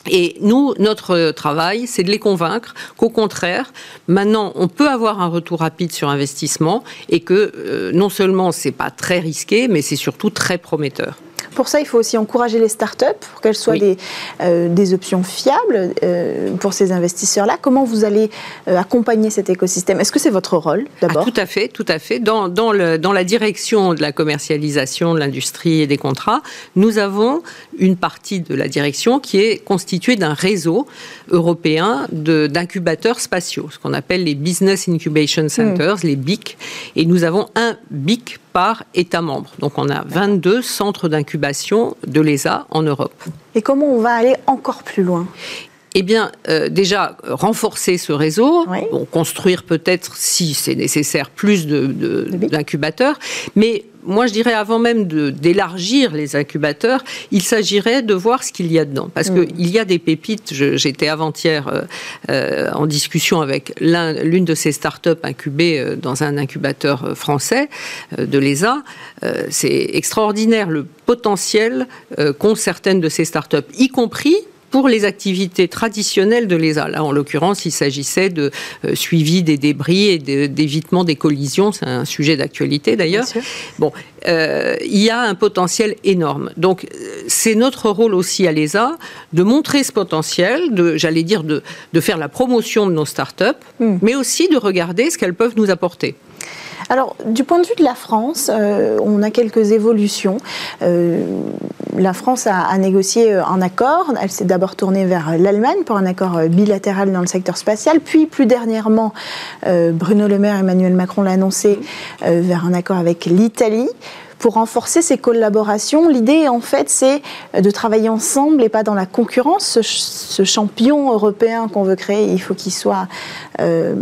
Et nous, notre travail, c'est de les convaincre qu'au contraire, maintenant, on peut avoir un retour rapide sur investissement et que euh, non seulement c'est pas très risqué, mais c'est surtout très prometteur. Pour ça, il faut aussi encourager les startups pour qu'elles soient des, euh, des, options fiables euh, pour ces investisseurs-là. Comment vous allez euh, accompagner cet écosystème? Est-ce que c'est votre rôle d'abord? ah, Tout à fait, tout à fait. Dans, dans, le, dans la direction de la commercialisation de l'industrie et des contrats, nous avons une partie de la direction qui est constituée d'un réseau européen d'incubateurs spatiaux, ce qu'on appelle les Business Incubation Centers, hmm. les BIC. Et nous avons un BIC par État membre. Donc on a 22 centres d'incubation de l'ESA en Europe. Et comment on va aller encore plus loin? Eh bien, euh, déjà, renforcer ce réseau, construire peut-être, si c'est nécessaire, plus d'incubateurs, mais moi, je dirais avant même d'élargir les incubateurs, il s'agirait de voir ce qu'il y a dedans. Parce mm. qu'il y a des pépites. J'étais avant-hier euh, euh, en discussion avec l'une de ces startups incubées euh, dans un incubateur français de l'ESA. C'est extraordinaire le potentiel qu'ont certaines de ces startups, y compris pour les activités traditionnelles de l'ESA. Là, en l'occurrence, il s'agissait de euh, suivi des débris et d'évitement des collisions. C'est un sujet d'actualité d'ailleurs. Bon, euh, il y a un potentiel énorme. Donc, euh, c'est notre rôle aussi à l'ESA de montrer ce potentiel, de, j'allais dire, de, de, faire la promotion de nos startups, hmm. mais aussi de regarder ce qu'elles peuvent nous apporter. Alors, du point de vue de la France, euh, on a quelques évolutions. Euh, la France a, négocié euh, un accord. Elle s'est d'abord tournée vers l'Allemagne pour un accord bilatéral dans le secteur spatial. Puis, plus dernièrement, Bruno Le Maire, Emmanuel Macron l'a annoncé, vers un accord avec l'Italie pour renforcer ces collaborations. L'idée, en fait, c'est de travailler ensemble et pas dans la concurrence. Ce, champion européen qu'on veut créer, il faut qu'il soit, euh,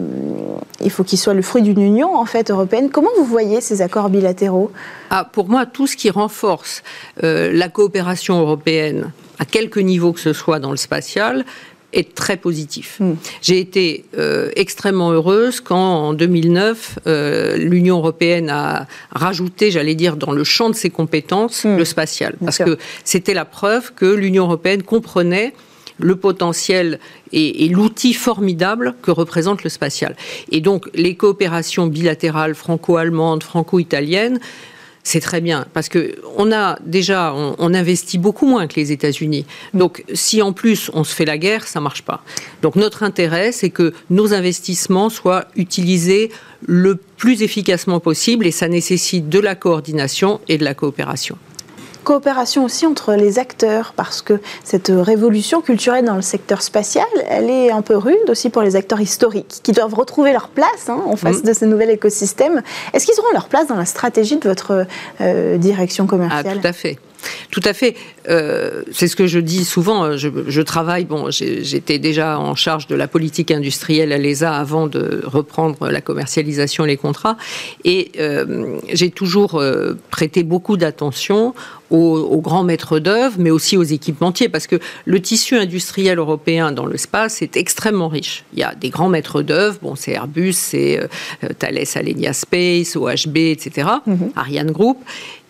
il faut qu'il soit le fruit d'une union en fait européenne. Comment vous voyez ces accords bilatéraux? Ah, Pour moi, tout ce qui renforce euh, la coopération européenne à quelque niveau que ce soit dans le spatial, est très positif. Hmm. J'ai été euh, extrêmement heureuse quand, en 2009, euh, l'Union européenne a rajouté, j'allais dire, dans le champ de ses compétences, hmm. le spatial. Parce que c'était la preuve que l'Union européenne comprenait le potentiel et, et l'outil formidable que représente le spatial. Et donc, les coopérations bilatérales franco-allemandes, franco-italiennes, c'est très bien parce que on a déjà on, investit beaucoup moins que les États-Unis. Donc si en plus on se fait la guerre, ça marche pas. Donc notre intérêt, c'est que nos investissements soient utilisés le plus efficacement possible et ça nécessite de la coordination et de la coopération coopération aussi entre les acteurs, parce que cette révolution culturelle dans le secteur spatial, elle est un peu rude aussi pour les acteurs historiques, qui doivent retrouver leur place hein, en face mm. de ce nouvel écosystème. Est-ce qu'ils auront leur place dans la stratégie de votre euh, direction commerciale? Ah, Tout à fait. Tout à fait. Euh, c'est ce que je dis souvent. Je, travaille, bon, j'étais déjà en charge de la politique industrielle à l'ESA avant de reprendre la commercialisation et les contrats. Et euh, j'ai toujours euh, prêté beaucoup d'attention aux, grands maîtres d'œuvre, mais aussi aux équipementiers, parce que le tissu industriel européen dans l'espace est extrêmement riche. Il y a des grands maîtres d'œuvre, bon, c'est Airbus, c'est Thales Alenia Space, OHB, etc., mm-hmm. Ariane Group.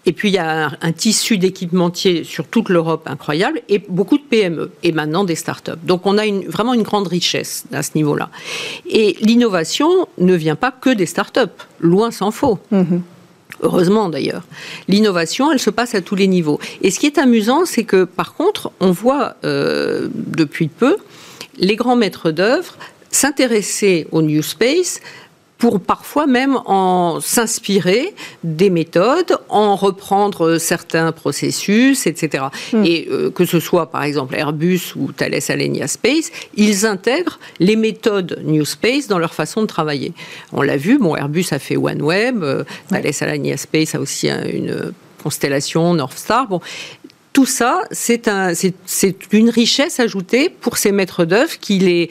Et puis il y a un, tissu d'équipementiers sur toute l'Europe incroyable et beaucoup de PME et maintenant des startups. Donc on a vraiment une grande richesse à ce niveau-là. Et l'innovation ne vient pas que des startups, loin s'en faut. Mm-hmm. Heureusement d'ailleurs. L'innovation, elle se passe à tous les niveaux. Et ce qui est amusant, c'est que par contre, on voit euh, depuis peu les grands maîtres d'œuvre s'intéresser au New Space pour parfois même en s'inspirer des méthodes, en reprendre certains processus, etc. Hmm. Et euh, que ce soit par exemple Airbus ou Thales Alenia Space, ils intègrent les méthodes New Space dans leur façon de travailler. On l'a vu, bon, Airbus a fait OneWeb, euh, Thales Alenia Space a aussi une constellation North Star. Bon, tout ça, c'est un, une richesse ajoutée pour ces maîtres d'œuvre qui les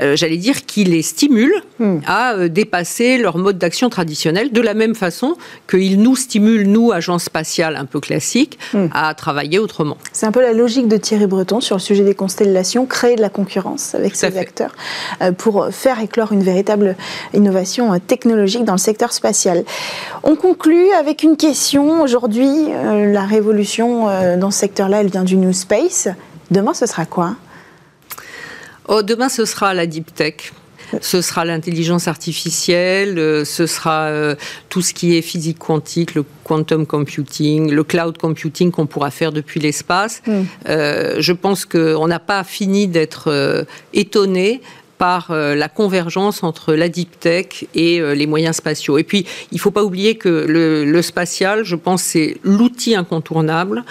euh, j'allais dire, qui les stimulent hmm. à euh, dépasser leur mode d'action traditionnel, de la même façon qu'ils nous stimulent, nous, agences spatiales un peu classiques, hmm. à travailler autrement. C'est un peu la logique de Thierry Breton sur le sujet des constellations, créer de la concurrence avec ses acteurs euh, pour faire éclore une véritable innovation technologique dans le secteur spatial. On conclut avec une question. Aujourd'hui, la révolution dans ce secteur-là, elle vient du New Space. Demain, ce sera quoi? Oh, demain, ce sera la deep tech. Ce sera l'intelligence artificielle, euh, ce sera euh, tout ce qui est physique quantique, le quantum computing, le cloud computing qu'on pourra faire depuis l'espace. Hmm. Euh, je pense qu'on n'a pas fini d'être étonné par la convergence entre la deep tech et les moyens spatiaux. Et puis, il ne faut pas oublier que le, le spatial, je pense, c'est l'outil incontournable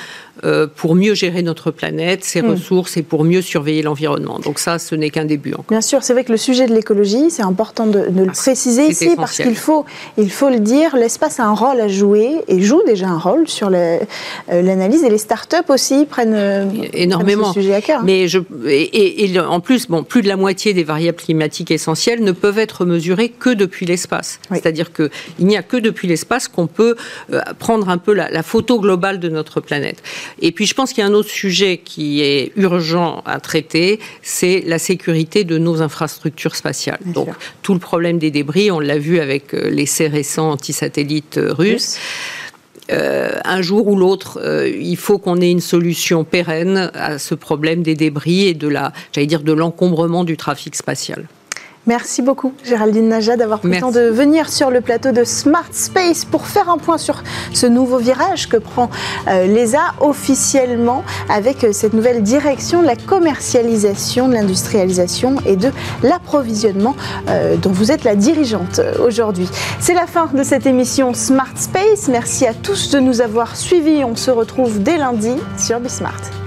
euh, pour mieux gérer notre planète, ses hmm. ressources et pour mieux surveiller l'environnement. Donc ça, ce n'est qu'un début encore. Bien sûr, c'est vrai que le sujet de l'écologie, c'est important de, le ah, préciser ici parce qu'il faut, il faut le dire, l'espace a un rôle à jouer et joue déjà un rôle sur euh, l'analyse et les startups aussi prennent euh, énormément ce sujet à cœur. Mais je, et, en plus, bon, plus de la moitié des variables climatiques essentielles ne peuvent être mesurées que depuis l'espace. C'est-à-dire qu'il n'y a que depuis l'espace qu'on peut prendre un peu la, la photo globale de notre planète. Et puis je pense qu'il y a un autre sujet qui est urgent à traiter, c'est la sécurité de nos infrastructures spatiales. Donc tout le problème des débris, on l'a vu avec euh, l'essai récent anti-satellite euh, russe. Euh, un jour ou l'autre, il faut qu'on ait une solution pérenne à ce problème des débris et de la, j'allais dire, de l'encombrement du trafic spatial. Merci beaucoup, Géraldine Naja, d'avoir pris le temps de venir sur le plateau de Smart Space pour faire un point sur ce nouveau virage que prend euh, l'ESA officiellement avec euh, cette nouvelle direction de la commercialisation, de l'industrialisation et de l'approvisionnement euh, dont vous êtes la dirigeante aujourd'hui. C'est la fin de cette émission Smart Space. Merci à tous de nous avoir suivis. On se retrouve dès lundi sur Bismart.